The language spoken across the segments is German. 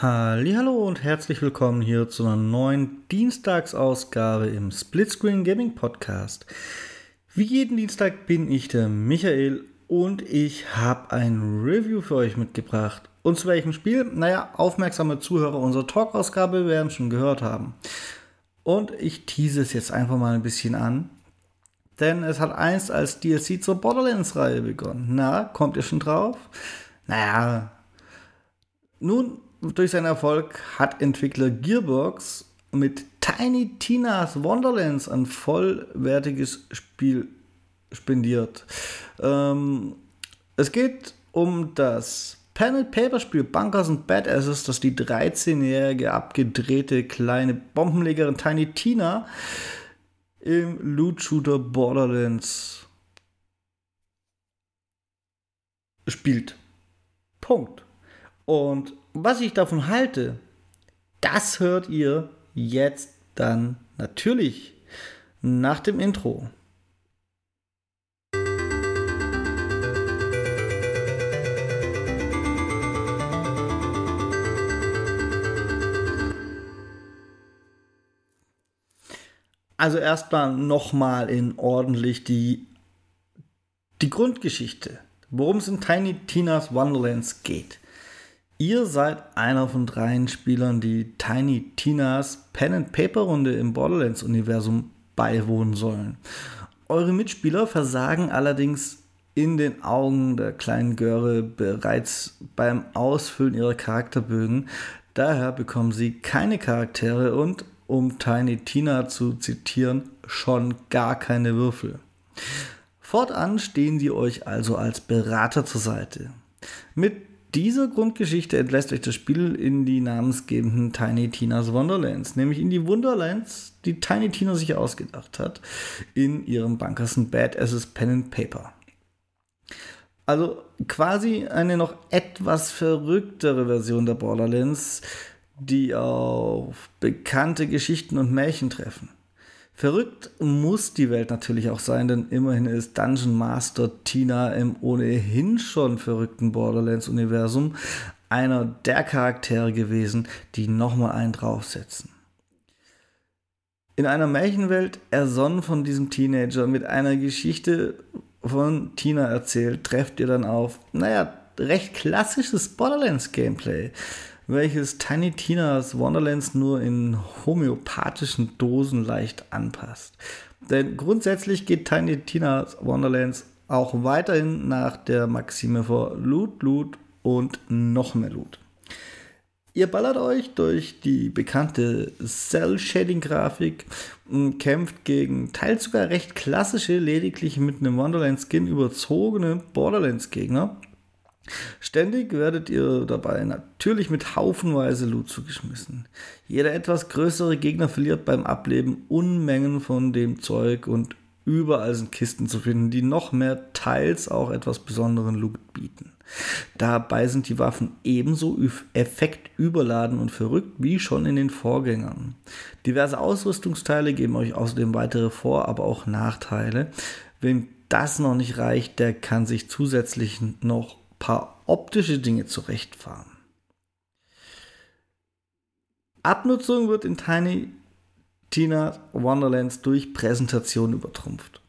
Hallo und herzlich willkommen hier zu einer neuen Dienstagsausgabe im Splitscreen Gaming Podcast. Wie jeden Dienstag bin ich der Michael und ich habe ein Review für euch mitgebracht. Und zu welchem Spiel? Naja, aufmerksame Zuhörer unserer Talk-Ausgabe werden schon gehört haben. Und ich tease es jetzt einfach mal ein bisschen an. Denn es hat einst als DLC zur Borderlands-Reihe begonnen. Na, kommt ihr schon drauf? Naja, nun durch seinen Erfolg hat Entwickler Gearbox mit Tiny Tina's Wonderlands ein vollwertiges Spiel spendiert. Ähm, es geht um das Pen-and-Paper-Spiel Bunkers and Badasses, das die 13-jährige abgedrehte kleine Bombenlegerin Tiny Tina im Loot-Shooter Borderlands spielt. Punkt. Und was ich davon halte, das hört ihr jetzt dann natürlich nach dem Intro. Also erstmal nochmal in ordentlich die, die Grundgeschichte, worum es in Tiny Tina's Wonderlands geht. Ihr seid einer von dreien Spielern, die Tiny Tinas Pen and Paper Runde im Borderlands Universum beiwohnen sollen. Eure Mitspieler versagen allerdings in den Augen der kleinen Göre bereits beim Ausfüllen ihrer Charakterbögen. Daher bekommen sie keine Charaktere und, um Tiny Tina zu zitieren, schon gar keine Würfel. Fortan stehen sie euch also als Berater zur Seite. Mit dieser Grundgeschichte entlässt euch das Spiel in die namensgebenden Tiny Tina's Wonderlands, nämlich in die Wonderlands, die Tiny Tina sich ausgedacht hat, in ihrem Bunkers and Bad Asses Pen and Paper. Also quasi eine noch etwas verrücktere Version der Borderlands, die auf bekannte Geschichten und Märchen treffen. Verrückt muss die Welt natürlich auch sein, denn immerhin ist Dungeon Master Tina im ohnehin schon verrückten Borderlands-Universum einer der Charaktere gewesen, die nochmal einen draufsetzen. In einer Märchenwelt, ersonnen von diesem Teenager, mit einer Geschichte von Tina erzählt, trefft ihr dann auf, naja, recht klassisches Borderlands-Gameplay welches Tiny Tinas Wonderlands nur in homöopathischen Dosen leicht anpasst. Denn grundsätzlich geht Tiny Tinas Wonderlands auch weiterhin nach der Maxime vor Loot, Loot und noch mehr Loot. Ihr ballert euch durch die bekannte Cell-Shading-Grafik und kämpft gegen teils sogar recht klassische, lediglich mit einem Wonderland-Skin überzogene Borderlands-Gegner Ständig werdet ihr dabei natürlich mit haufenweise Loot zugeschmissen. Jeder etwas größere Gegner verliert beim Ableben Unmengen von dem Zeug und überall sind Kisten zu finden, die noch mehr teils auch etwas besonderen Loot bieten. Dabei sind die Waffen ebenso effektüberladen und verrückt wie schon in den Vorgängern. Diverse Ausrüstungsteile geben euch außerdem weitere Vor-, aber auch Nachteile. Wem das noch nicht reicht, der kann sich zusätzlich noch paar optische Dinge zurechtfahren. Abnutzung wird in Tiny Tina Wonderlands durch Präsentation übertrumpft.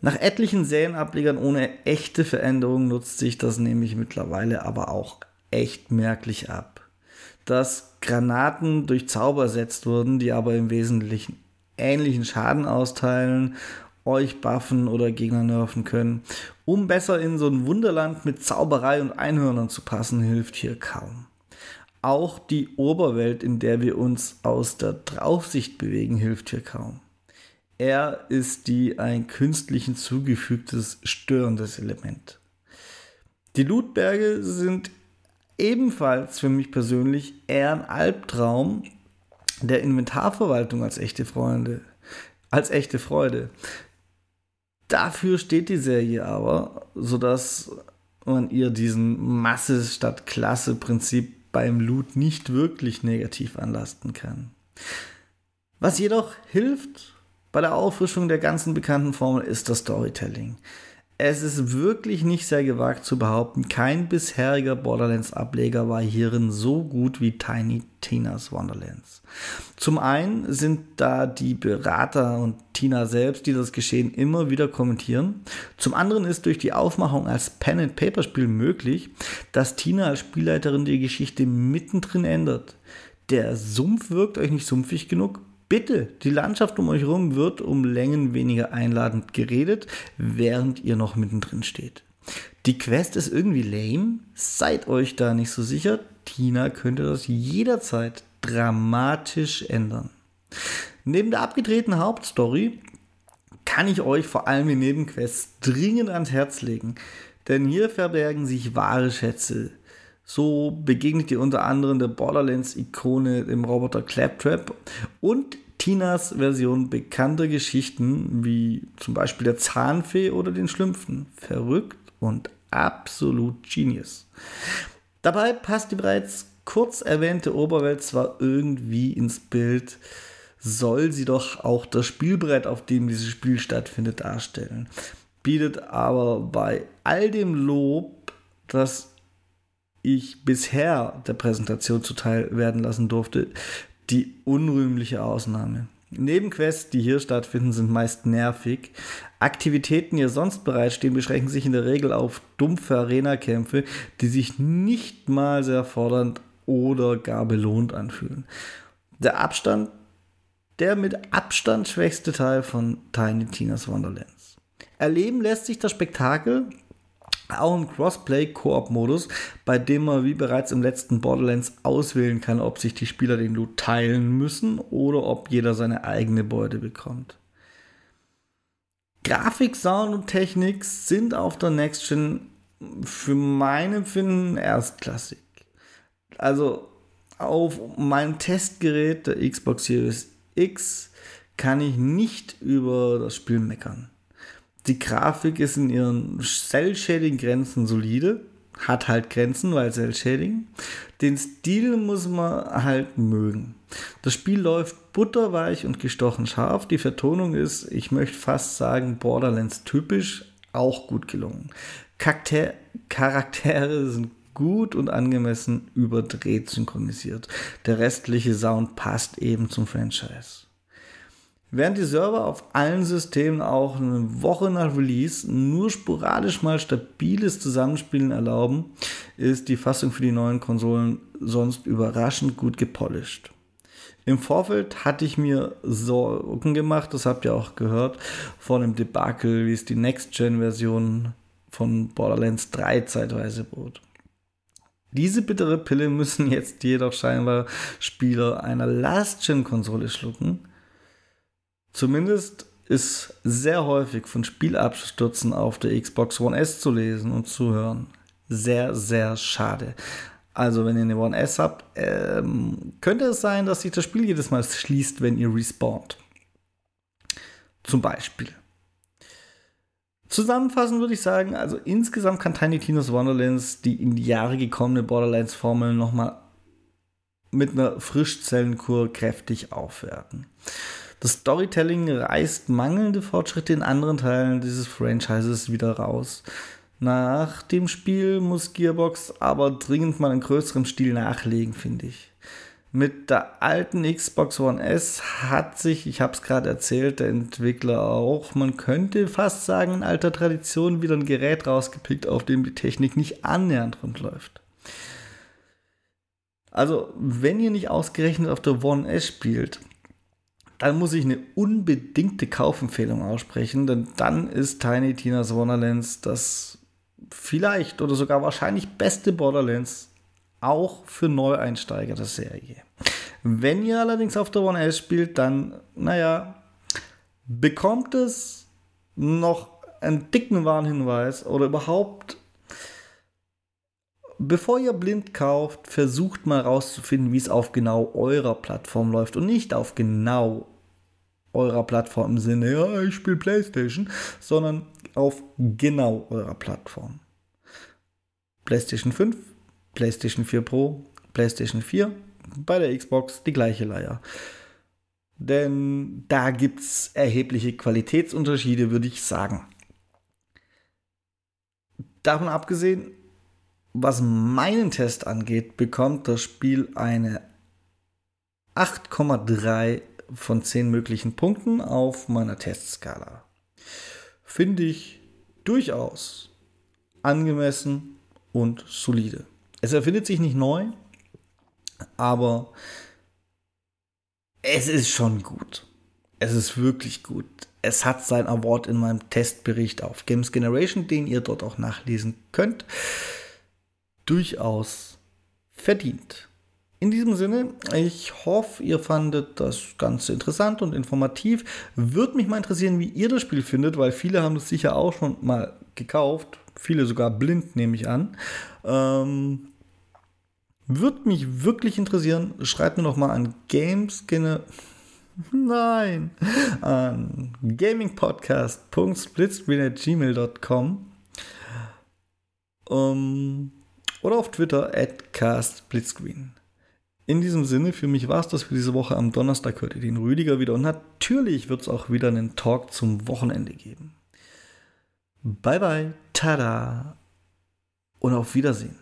Nach etlichen Serienablegern ohne echte Veränderung nutzt sich das nämlich mittlerweile aber auch echt merklich ab. Dass Granaten durch Zauber ersetzt wurden, die aber im Wesentlichen ähnlichen Schaden austeilen euch buffen oder Gegner nerven können. Um besser in so ein Wunderland mit Zauberei und Einhörnern zu passen, hilft hier kaum. Auch die Oberwelt, in der wir uns aus der Draufsicht bewegen, hilft hier kaum. Er ist die ein künstlich hinzugefügtes störendes Element. Die Lootberge sind ebenfalls für mich persönlich eher ein Albtraum der Inventarverwaltung als echte Freunde, als echte Freude. Dafür steht die Serie aber, sodass man ihr diesen Masse statt Klasse Prinzip beim Loot nicht wirklich negativ anlasten kann. Was jedoch hilft bei der Auffrischung der ganzen bekannten Formel ist das Storytelling. Es ist wirklich nicht sehr gewagt zu behaupten, kein bisheriger Borderlands-Ableger war hierin so gut wie Tiny Tina's Wonderlands. Zum einen sind da die Berater und Tina selbst, die das Geschehen immer wieder kommentieren. Zum anderen ist durch die Aufmachung als Pen-and-Paper-Spiel möglich, dass Tina als Spielleiterin die Geschichte mittendrin ändert. Der Sumpf wirkt euch nicht sumpfig genug, Bitte, die Landschaft um euch herum wird um Längen weniger einladend geredet, während ihr noch mittendrin steht. Die Quest ist irgendwie lame. Seid euch da nicht so sicher. Tina könnte das jederzeit dramatisch ändern. Neben der abgedrehten Hauptstory kann ich euch vor allem die Nebenquests dringend ans Herz legen, denn hier verbergen sich wahre Schätze. So begegnet ihr unter anderem der Borderlands-Ikone dem Roboter Claptrap und Tinas Version bekannter Geschichten wie zum Beispiel der Zahnfee oder den Schlümpfen. Verrückt und absolut genius. Dabei passt die bereits kurz erwähnte Oberwelt zwar irgendwie ins Bild, soll sie doch auch das Spielbrett, auf dem dieses Spiel stattfindet, darstellen. Bietet aber bei all dem Lob, das ich bisher der Präsentation zuteil werden lassen durfte, die unrühmliche Ausnahme. Nebenquests, die hier stattfinden, sind meist nervig. Aktivitäten, die sonst bereitstehen, beschränken sich in der Regel auf dumpfe Arena-Kämpfe, die sich nicht mal sehr fordernd oder gar belohnt anfühlen. Der Abstand, der mit Abstand schwächste Teil von Tiny Tina's Wonderlands. Erleben lässt sich das Spektakel auch im Crossplay-Koop-Modus, bei dem man wie bereits im letzten Borderlands auswählen kann, ob sich die Spieler den Loot teilen müssen oder ob jeder seine eigene Beute bekommt. Grafik, Sound und Technik sind auf der Next Gen für mein Empfinden erstklassig. Also auf meinem Testgerät der Xbox Series X kann ich nicht über das Spiel meckern. Die Grafik ist in ihren Cell-Shading-Grenzen solide. Hat halt Grenzen, weil Cell-Shading. Den Stil muss man halt mögen. Das Spiel läuft butterweich und gestochen scharf. Die Vertonung ist, ich möchte fast sagen, Borderlands typisch, auch gut gelungen. Charakter Charaktere sind gut und angemessen überdreht synchronisiert. Der restliche Sound passt eben zum Franchise. Während die Server auf allen Systemen auch eine Woche nach Release nur sporadisch mal stabiles Zusammenspielen erlauben, ist die Fassung für die neuen Konsolen sonst überraschend gut gepolished. Im Vorfeld hatte ich mir Sorgen gemacht, das habt ihr auch gehört, vor dem Debakel, wie es die Next-Gen-Version von Borderlands 3 zeitweise bot. Diese bittere Pille müssen jetzt jedoch scheinbar Spieler einer Last-Gen-Konsole schlucken, Zumindest ist sehr häufig von Spielabstürzen auf der Xbox One S zu lesen und zu hören. Sehr, sehr schade. Also, wenn ihr eine One S habt, ähm, könnte es sein, dass sich das Spiel jedes Mal schließt, wenn ihr respawnt. Zum Beispiel. Zusammenfassend würde ich sagen, also insgesamt kann Tiny Tina's Wonderlands die in die Jahre gekommene Borderlands-Formel nochmal mit einer Frischzellenkur kräftig aufwerten. Das Storytelling reißt mangelnde Fortschritte in anderen Teilen dieses Franchises wieder raus. Nach dem Spiel muss Gearbox aber dringend mal in größerem Stil nachlegen, finde ich. Mit der alten Xbox One S hat sich, ich habe es gerade erzählt, der Entwickler auch, man könnte fast sagen, in alter Tradition wieder ein Gerät rausgepickt, auf dem die Technik nicht annähernd rund läuft. Also, wenn ihr nicht ausgerechnet auf der One S spielt, dann muss ich eine unbedingte Kaufempfehlung aussprechen, denn dann ist Tiny Tina's Wonderlands das vielleicht oder sogar wahrscheinlich beste Borderlands auch für Neueinsteiger der Serie. Wenn ihr allerdings auf der One S spielt, dann, naja, bekommt es noch einen dicken Warnhinweis oder überhaupt, bevor ihr blind kauft, versucht mal rauszufinden, wie es auf genau eurer Plattform läuft und nicht auf genau eurer Plattform im Sinne, ja, ich spiele PlayStation, sondern auf genau eurer Plattform. PlayStation 5, PlayStation 4 Pro, PlayStation 4, bei der Xbox die gleiche Leier. Denn da gibt es erhebliche Qualitätsunterschiede, würde ich sagen. Davon abgesehen, was meinen Test angeht, bekommt das Spiel eine 8,3 von 10 möglichen Punkten auf meiner Testskala. Finde ich durchaus angemessen und solide. Es erfindet sich nicht neu, aber es ist schon gut. Es ist wirklich gut. Es hat sein Award in meinem Testbericht auf Games Generation, den ihr dort auch nachlesen könnt, durchaus verdient. In diesem Sinne, ich hoffe, ihr fandet das Ganze interessant und informativ. Würde mich mal interessieren, wie ihr das Spiel findet, weil viele haben es sicher auch schon mal gekauft. Viele sogar blind, nehme ich an. Ähm, würde mich wirklich interessieren. Schreibt mir noch mal an Gameskinne. Nein. An gamingpodcast.splitscreen.gmail.com um, oder auf Twitter at castsplitscreen. In diesem Sinne, für mich war es das für diese Woche. Am Donnerstag hört ihr den Rüdiger wieder und natürlich wird es auch wieder einen Talk zum Wochenende geben. Bye bye, tada und auf Wiedersehen.